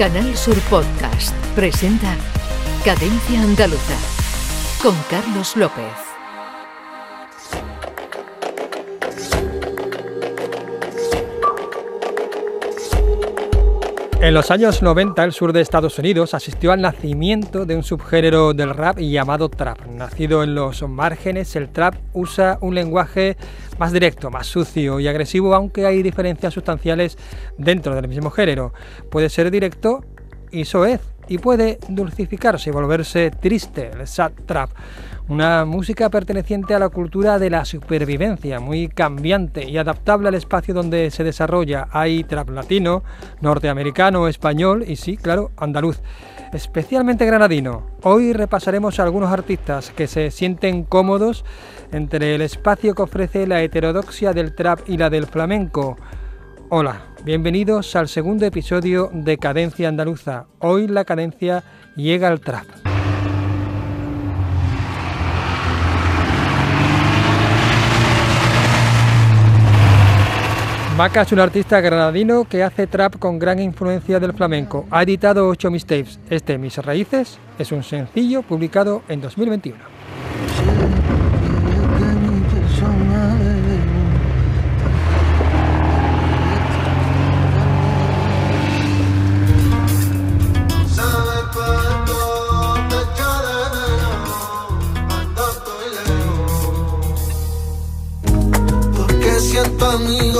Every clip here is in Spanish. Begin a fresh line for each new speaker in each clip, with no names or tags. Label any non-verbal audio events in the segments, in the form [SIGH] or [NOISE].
Canal Sur Podcast presenta Cadencia Andaluza con Carlos López.
En los años 90 el sur de Estados Unidos asistió al nacimiento de un subgénero del rap llamado trap. Nacido en los márgenes, el trap usa un lenguaje más directo, más sucio y agresivo, aunque hay diferencias sustanciales dentro del mismo género. Puede ser directo y soez, y puede dulcificarse y volverse triste, el sad trap. Una música perteneciente a la cultura de la supervivencia, muy cambiante y adaptable al espacio donde se desarrolla. Hay trap latino, norteamericano, español y sí, claro, andaluz especialmente granadino. Hoy repasaremos a algunos artistas que se sienten cómodos entre el espacio que ofrece la heterodoxia del trap y la del flamenco. Hola, bienvenidos al segundo episodio de Cadencia Andaluza. Hoy la cadencia llega al trap. Maca es un artista granadino que hace trap con gran influencia del flamenco. Ha editado ocho mixtapes. Este, Mis Raíces, es un sencillo publicado en 2021.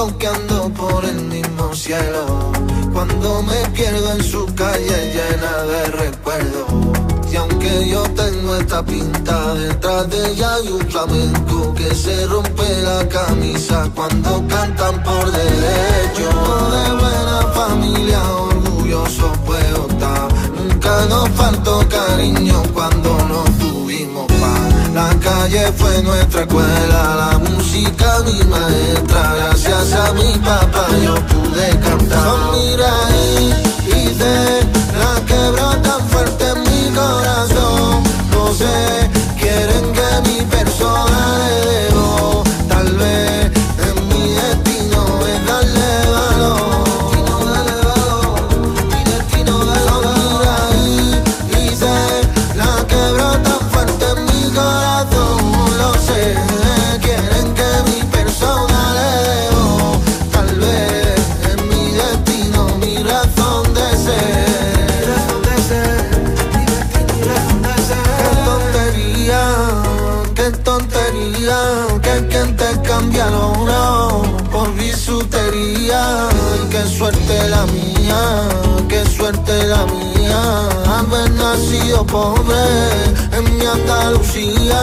Amigo que ando por el mismo cielo. Cuando me pierdo en su calle llena de recuerdos. Y aunque yo tengo esta pinta detrás de ella hay un flamenco que se rompe la camisa cuando cantan por derecho. De buena familia, orgulloso puedo estar. Nunca nos faltó cariño cuando nos calle fue nuestra escuela, la música mi maestra. Gracias a mi papá yo pude cantar. Son mira y hice la que brota fuerte en mi corazón. No sé, quieren que mi persona le debo. Suerte la mía. Haber nacido pobre en mi Andalucía.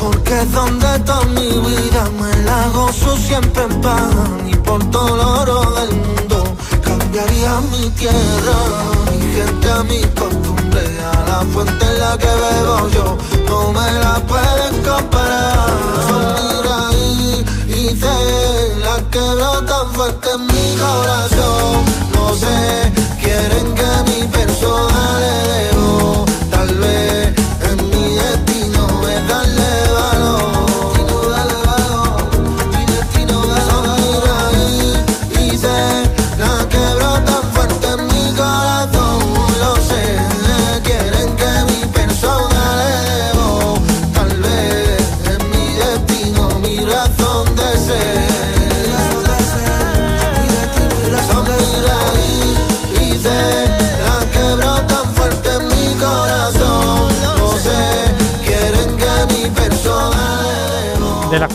Porque es donde toda mi vida me la gozo siempre en paz y por todo el oro del mundo cambiaría mi tierra, mi gente a mi costumbre, a la fuente en la que bebo yo, no me la pueden comparar. Ahí, hice la que brota fuerte en mi corazón, quieren que mi persona le debo, tal vez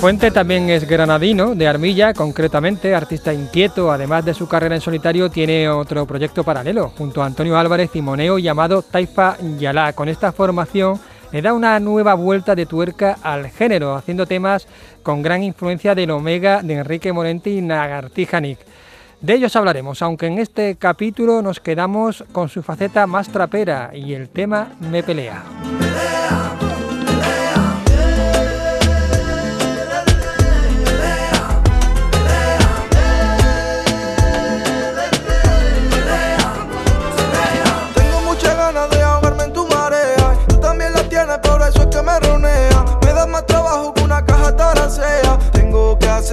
Fuente también es granadino, de Armilla concretamente, artista inquieto, además de su carrera en solitario tiene otro proyecto paralelo, junto a Antonio Álvarez y Moneo llamado Taifa Yalá. Con esta formación le da una nueva vuelta de tuerca al género, haciendo temas con gran influencia del Omega de Enrique Morente y Nagartija Nick. De ellos hablaremos, aunque en este capítulo nos quedamos con su faceta más trapera y el tema Me Pelea.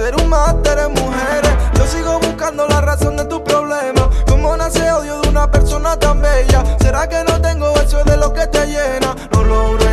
eres un máster en mujeres. Yo sigo buscando la razón de tu problema. ¿Cómo nace odio de una persona tan bella? ¿Será que no tengo eso de lo que te llena? No logré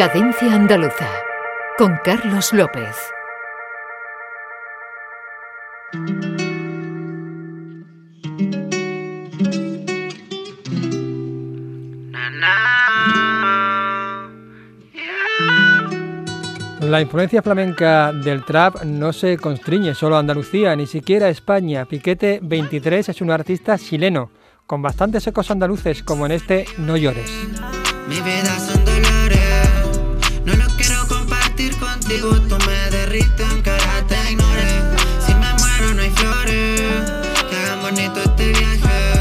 Cadencia Andaluza con Carlos López.
La influencia flamenca del trap no se constriñe solo a Andalucía, ni siquiera a España. Piquete 23 es un artista chileno, con bastantes ecos andaluces, como en este No llores.
Si gusto me derrito en cara te Si me muero no hay flores. Que hagan bonito este viaje.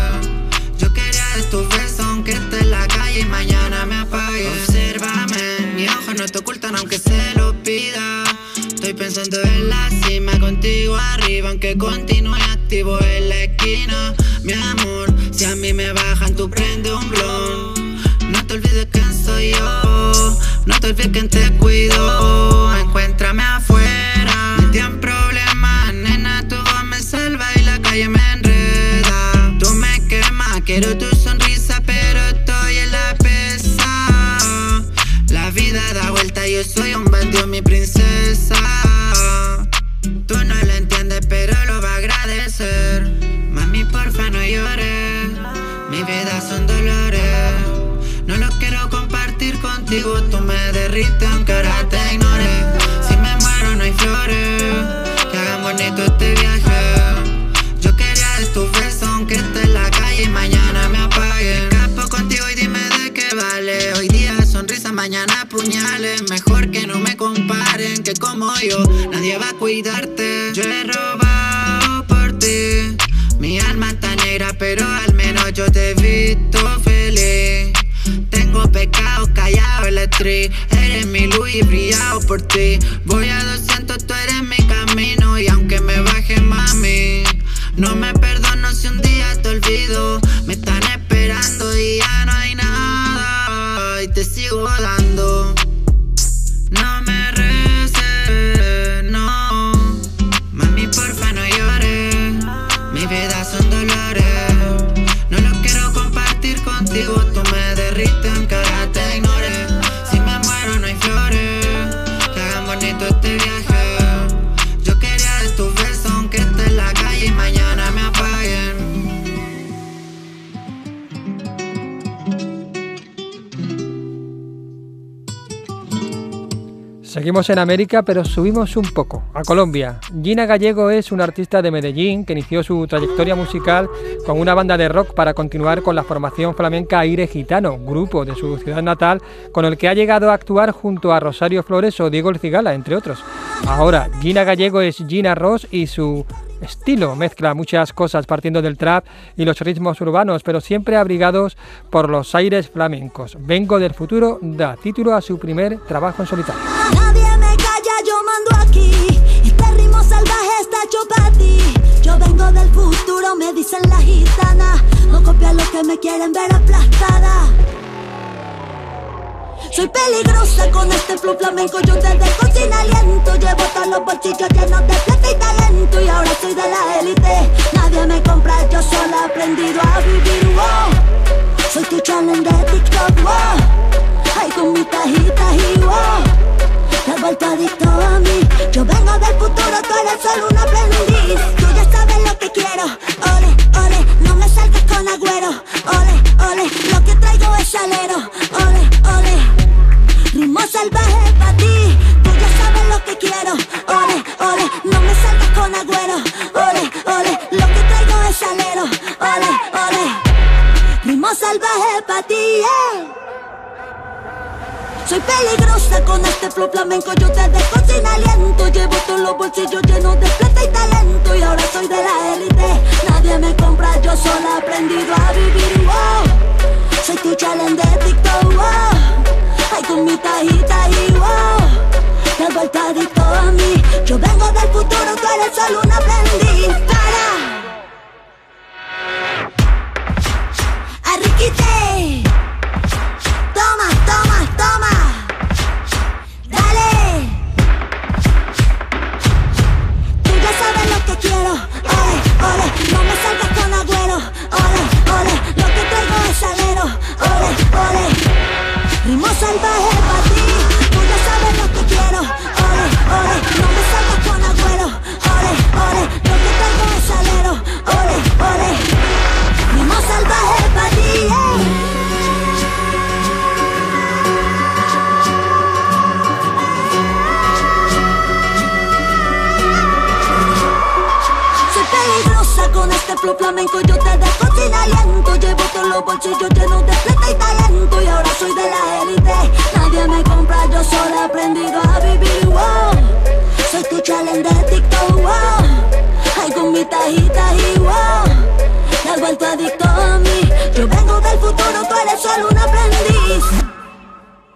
Yo quería de tu besos aunque esté en la calle Y mañana me apague. Obsérvame, mis ojos no te ocultan aunque se lo pida. Estoy pensando en la cima contigo arriba Aunque continúe activo en la esquina. Mi amor, si a mí me bajan tú prende un blon. No te olvides quién soy yo no te olvides que te cuido. do tú Eres mi luz y brillado por ti. Voy a 200
Seguimos en América, pero subimos un poco, a Colombia. Gina Gallego es una artista de Medellín que inició su trayectoria musical con una banda de rock para continuar con la formación flamenca Aire Gitano, grupo de su ciudad natal, con el que ha llegado a actuar junto a Rosario Flores o Diego El Cigala, entre otros. Ahora, Gina Gallego es Gina Ross y su estilo mezcla muchas cosas partiendo del trap y los ritmos urbanos, pero siempre abrigados por los aires flamencos. Vengo del futuro da título a su primer trabajo en solitario.
Calla, yo mando aquí. Este ritmo salvaje está hecho para ti. Yo vengo del futuro, me dicen la gitana. No copia lo que me quieren ver aplastada. Soy peligrosa con este flow flamenco, yo te dejo sin aliento. Llevo todos los bolsillos llenos de plata y talento. Y ahora soy de la élite, nadie me compra, yo sola he aprendido a vivir. Wow. Soy tu challenge de TikTok, wow. Ay, con mi tajita y wow. Vuelto adicto a mí. Yo vengo del futuro, tú eres solo un aprendiz. Tú ya sabes lo que quiero. Ole, ole, no me salgas con agüero. Ole, ole, lo que traigo es salero. Ole, ole. Ritmo salvaje para ti, tú ya sabes lo que quiero. Ole, ole, no me salgas con agüero. Ole, ole, lo que traigo es salero. Ole, ole. Ritmo salvaje para ti, yeah. Soy peligrosa con este flow flamenco, yo te dejo sin aliento. Llevo todos los bolsillos llenos de plata y talento. Y ahora soy de la élite, nadie me compra, yo sola he aprendido a vivir. Wow. Soy tu challenge de TikTok, wow. Ay, con mi tajita y wow. Te has vuelto adicto a mí. Yo vengo del futuro, tú eres solo un aprendiz.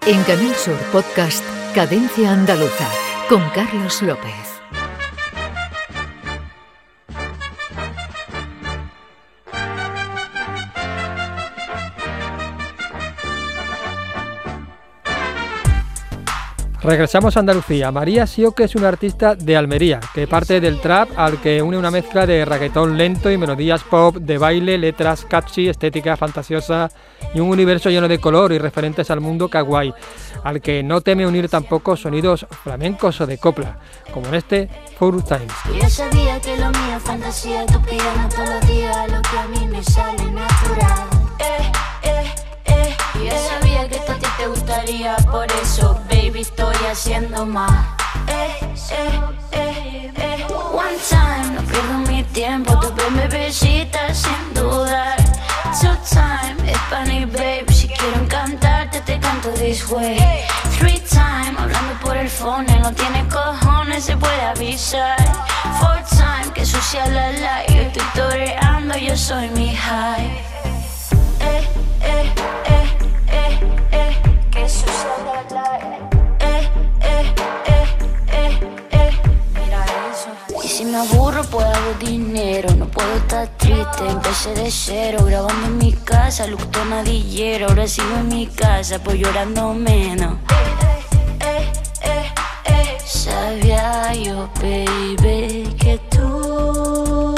En Canal Sur Podcast Cadencia Andaluza con Carlos López.
Regresamos a Andalucía. María Sioque es una artista de Almería que parte del trap al que une una mezcla de reggaetón lento y melodías pop, de baile, letras catchy, estética fantasiosa y un universo lleno de color y referentes al mundo kawaii, al que no teme unir tampoco sonidos flamencos o de copla, como en este Four Times.
Yo sabía que lo mío fantasía, tu lo que a mí me sale natural. Eh, eh, eh. Yo sabía que esto a ti te gustaría, por eso, baby, estoy haciendo más. Eh, eh, eh, eh. One time, no pierdo mi tiempo, tu me bebecita sin dudar. Two time, es funny, babe, si quiero encantarte te canto this way. Three time, hablando por el phone, no tiene cojones, se puede avisar. Four time, que sucia la la, yo estoy toreando, yo soy mi high. Eh, eh, eh, eh, eh, que sucia la la. Me aburro pues hago dinero No puedo estar triste, empecé de cero Grabando en mi casa, look tonadillero Ahora sigo en mi casa, pues llorando menos. Sabía yo, baby, que tú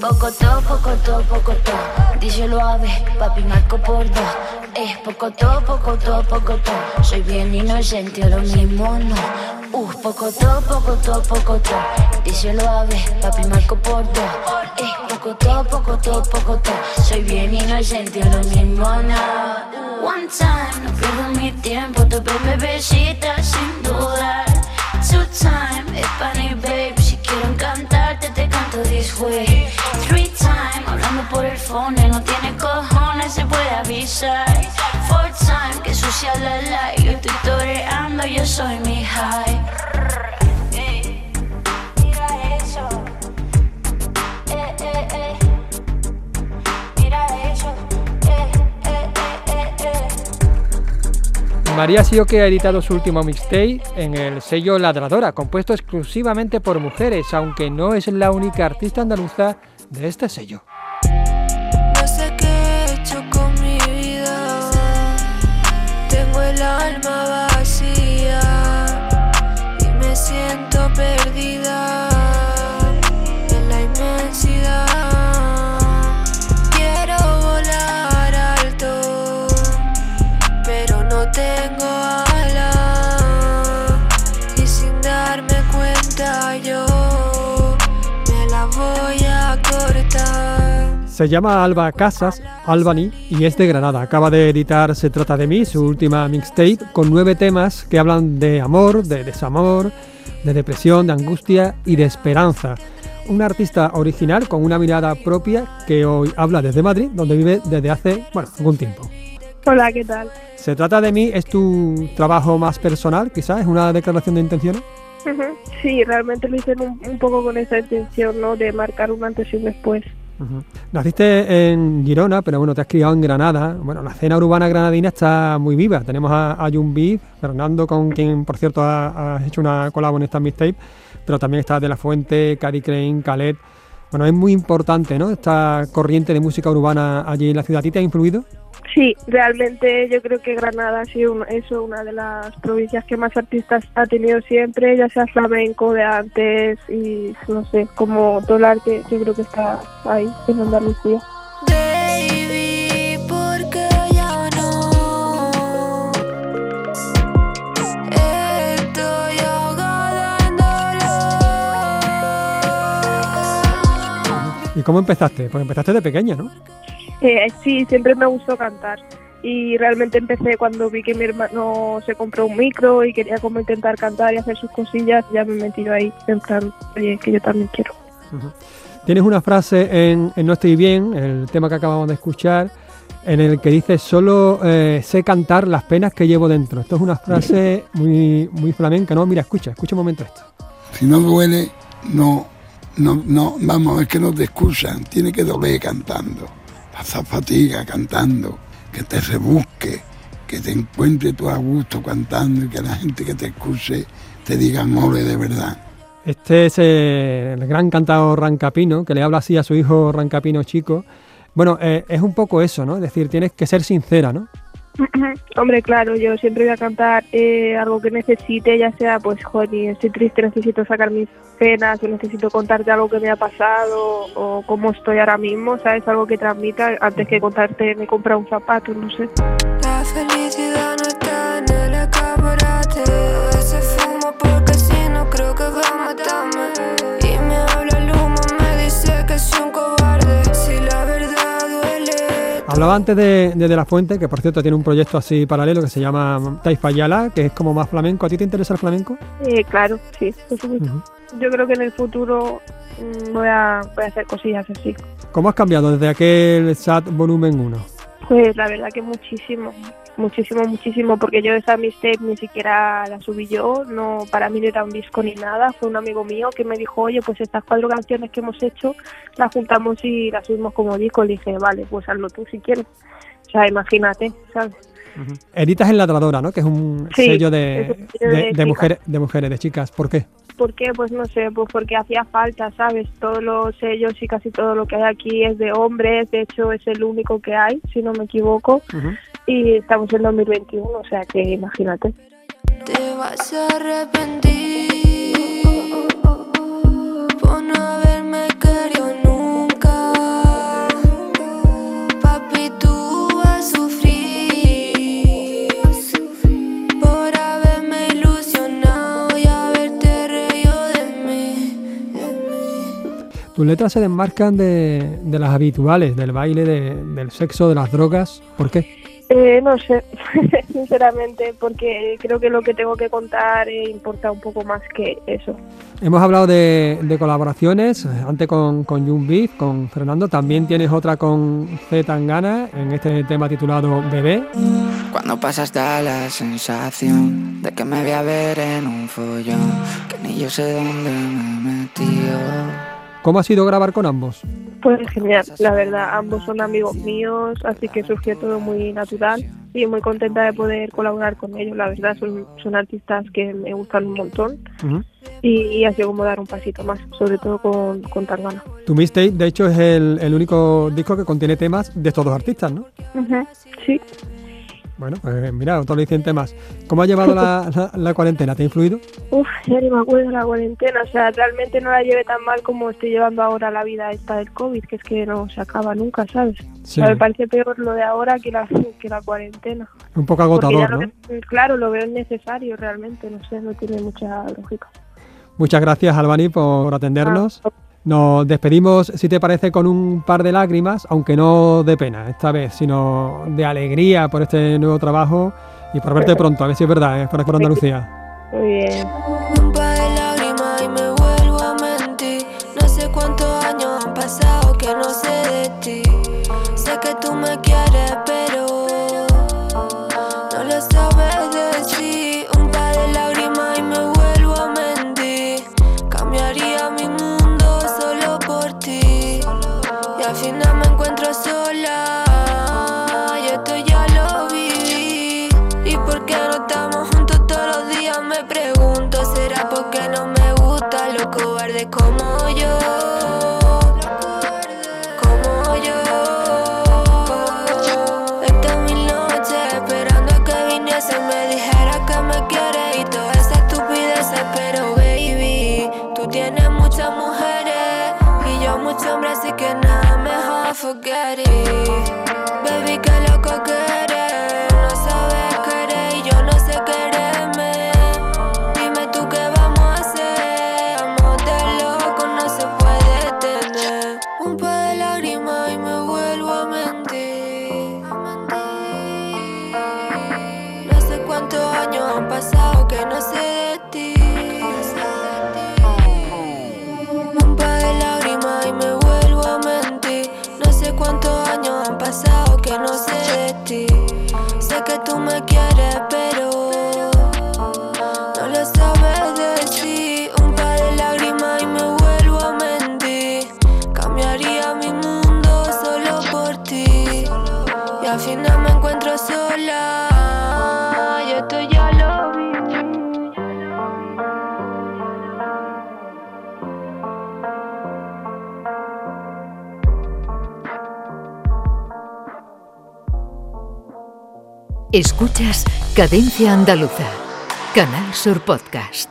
Poco to, poco to, poco to. Díselo a ver, papi marco por dos. Eh, poco to, poco to, poco to. Soy bien inocente, lo mismo no Uh, poco to, poco to, poco to Díselo a ver, papi marco por dos Eh, poco to, poco to, poco to Soy bien inocente, lo mismo no. One time, no pierdo mi tiempo Tu bebecita sin dudar Two time, es funny babe Si quiero cantarte te canto this way. Three time, hablando por el phone No tiene cojones, se puede avisar. Four time, que sucia la like Yo estoy toreando, yo soy mi high. Eh, Mira eso. Eh, eh, eh.
María Sioque ha editado su último mixtape en el sello Ladradora, compuesto exclusivamente por mujeres, aunque no es la única artista andaluza de este sello.
Alma
Se llama Alba Casas, Albany, y es de Granada. Acaba de editar Se trata de mí, su última mixtape, con nueve temas que hablan de amor, de desamor, de depresión, de angustia y de esperanza. Un artista original con una mirada propia que hoy habla desde Madrid, donde vive desde hace, bueno, algún tiempo.
Hola, ¿qué tal?
Se trata de mí, es tu trabajo más personal, quizás, es una declaración de intenciones.
Sí, realmente lo hice un, un poco con esa intención, ¿no? De marcar un antes y un después.
Naciste en Girona, pero bueno, te has criado en Granada. Bueno, la escena urbana granadina está muy viva. Tenemos a, a Fernando, con quien, por cierto, ha- has hecho una colabo en esta mixtape, pero también está De La Fuente, Cady Crane, Khaled. Bueno, es muy importante, ¿no? Esta corriente de música urbana allí en la ciudad. ¿A ti te ha influido?
Sí, realmente yo creo que Granada ha sido un- eso, una de las provincias que más artistas ha tenido siempre, ya sea flamenco de antes y no sé, como todo el arte, yo creo que está ahí en Andalucía.
¿Y cómo empezaste? Pues empezaste de pequeña, ¿no?
Eh, sí, siempre me gustó cantar y realmente empecé cuando vi que mi hermano se compró un micro y quería como intentar cantar y hacer sus cosillas, ya me he metido ahí, en plan, oye, que yo también quiero.
Tienes una frase en, en No estoy bien, el tema que acabamos de escuchar, en el que dices, solo eh, sé cantar las penas que llevo dentro. Esto es una frase [LAUGHS] muy, muy flamenca, ¿no? Mira, escucha, escucha un momento esto.
Si no duele, no, no, no, vamos, es que no te excusan, tiene que doler cantando, pasar fatiga cantando, que te rebusque, que te encuentre tú a gusto cantando y que la gente que te escuche te diga mole de verdad.
Este es eh, el gran cantador Rancapino, que le habla así a su hijo Rancapino chico. Bueno, eh, es un poco eso, ¿no? Es decir, tienes que ser sincera, ¿no?
Hombre, claro, yo siempre voy a cantar eh, algo que necesite, ya sea, pues, joder, estoy triste, necesito sacar mis penas, o necesito contarte algo que me ha pasado, o cómo estoy ahora mismo, ¿sabes? Algo que transmita, antes que contarte me compra un zapato, no sé.
Hablaba antes de, de De La Fuente, que por cierto tiene un proyecto así paralelo que se llama Taifa Yala, que es como más flamenco. ¿A ti te interesa el flamenco?
Eh, claro, sí, por supuesto. Yo creo que en el futuro mm, voy, a, voy a hacer cosillas así.
¿Cómo has cambiado desde aquel SAT volumen 1?
Pues la verdad que muchísimo, muchísimo, muchísimo, porque yo esa mixtape ni siquiera la subí yo, no para mí no era un disco ni nada, fue un amigo mío que me dijo, oye, pues estas cuatro canciones que hemos hecho las juntamos y las subimos como disco, le dije, vale, pues hazlo tú si quieres. sea, imagínate, ¿sabes?
Editas en Ladradora, ¿no? Que es un
Sí,
sello de,
un
de-
de
de mujeres, de mujeres, de chicas. ¿Por qué?
¿Por qué? Pues no sé, pues porque hacía falta, ¿sabes? Todos los sellos y casi todo lo que hay aquí es de hombres, de hecho es el único que hay, si no me equivoco, y estamos en 2021, o sea que imagínate.
Te vas a arrepentir por no haberme querido
Tus letras se desmarcan de, de las habituales, del baile, de- del sexo, de las drogas. ¿Por qué?
Eh, no sé, [LAUGHS] sinceramente, porque creo que lo que tengo que contar eh, importa un poco más que eso.
Hemos hablado de, de colaboraciones, antes con, con Jun Beef, con Fernando, también tienes otra con Z Tangana en este tema titulado Bebé.
Cuando pasas da la sensación de que me voy a ver en un follón, que ni yo sé dónde me he metido.
¿Cómo ha sido grabar con ambos?
Pues genial, la verdad, ambos son amigos míos, así que surgió todo muy natural y muy contenta de poder colaborar con ellos, la verdad, son, son artistas que me gustan un montón y, y ha sido como dar un pasito más, sobre todo con, con Tangana.
Tu mixtape, de hecho, es el, el único disco que contiene temas de estos dos artistas, ¿no?
Ujú, Sí,
Bueno, pues mira, otro aliciente más. ¿Cómo ha llevado la, [LAUGHS] la- la cuarentena? ¿Te ha influido?
Uf, ya ni me acuerdo de la cuarentena, o sea, realmente no la llevé tan mal como estoy llevando ahora la vida esta del COVID, que es que no se acaba nunca, ¿sabes?
Sí.
O sea, me parece peor lo de ahora que la, que la cuarentena.
Un poco agotador, ¿no?
claro, lo veo innecesario realmente, no sé, no tiene mucha lógica.
Muchas gracias, Albani, por atendernos.
Ah.
Nos despedimos, si te parece, con un par de lágrimas, aunque no de pena esta vez, sino de alegría por este nuevo trabajo y por verte pronto, a ver si es verdad, ¿eh? por aquí por Andalucía.
Muy bien.
ready.
Escuchas Cadencia Andaluza, Canal Sur Podcast.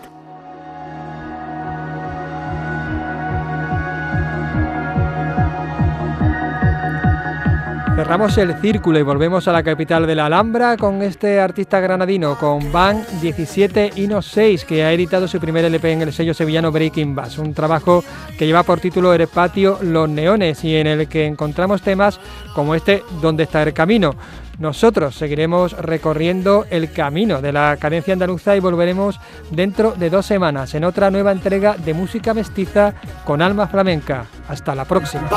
Cerramos el círculo y volvemos a la capital de la Alhambra con este artista granadino, con Van 17 y no 6, que ha editado su primer LP en el sello sevillano Breaking Bass, un trabajo que lleva por título El patio Los Neones y en el que encontramos temas como este ¿Dónde está el camino? Nosotros seguiremos recorriendo el camino de la cadencia andaluza y volveremos dentro de dos semanas en otra nueva entrega de música mestiza con alma flamenca. Hasta la próxima.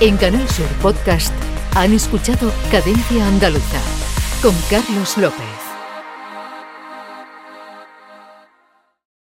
En Canal Sur Podcast han escuchado Cadencia Andaluza con Carlos López.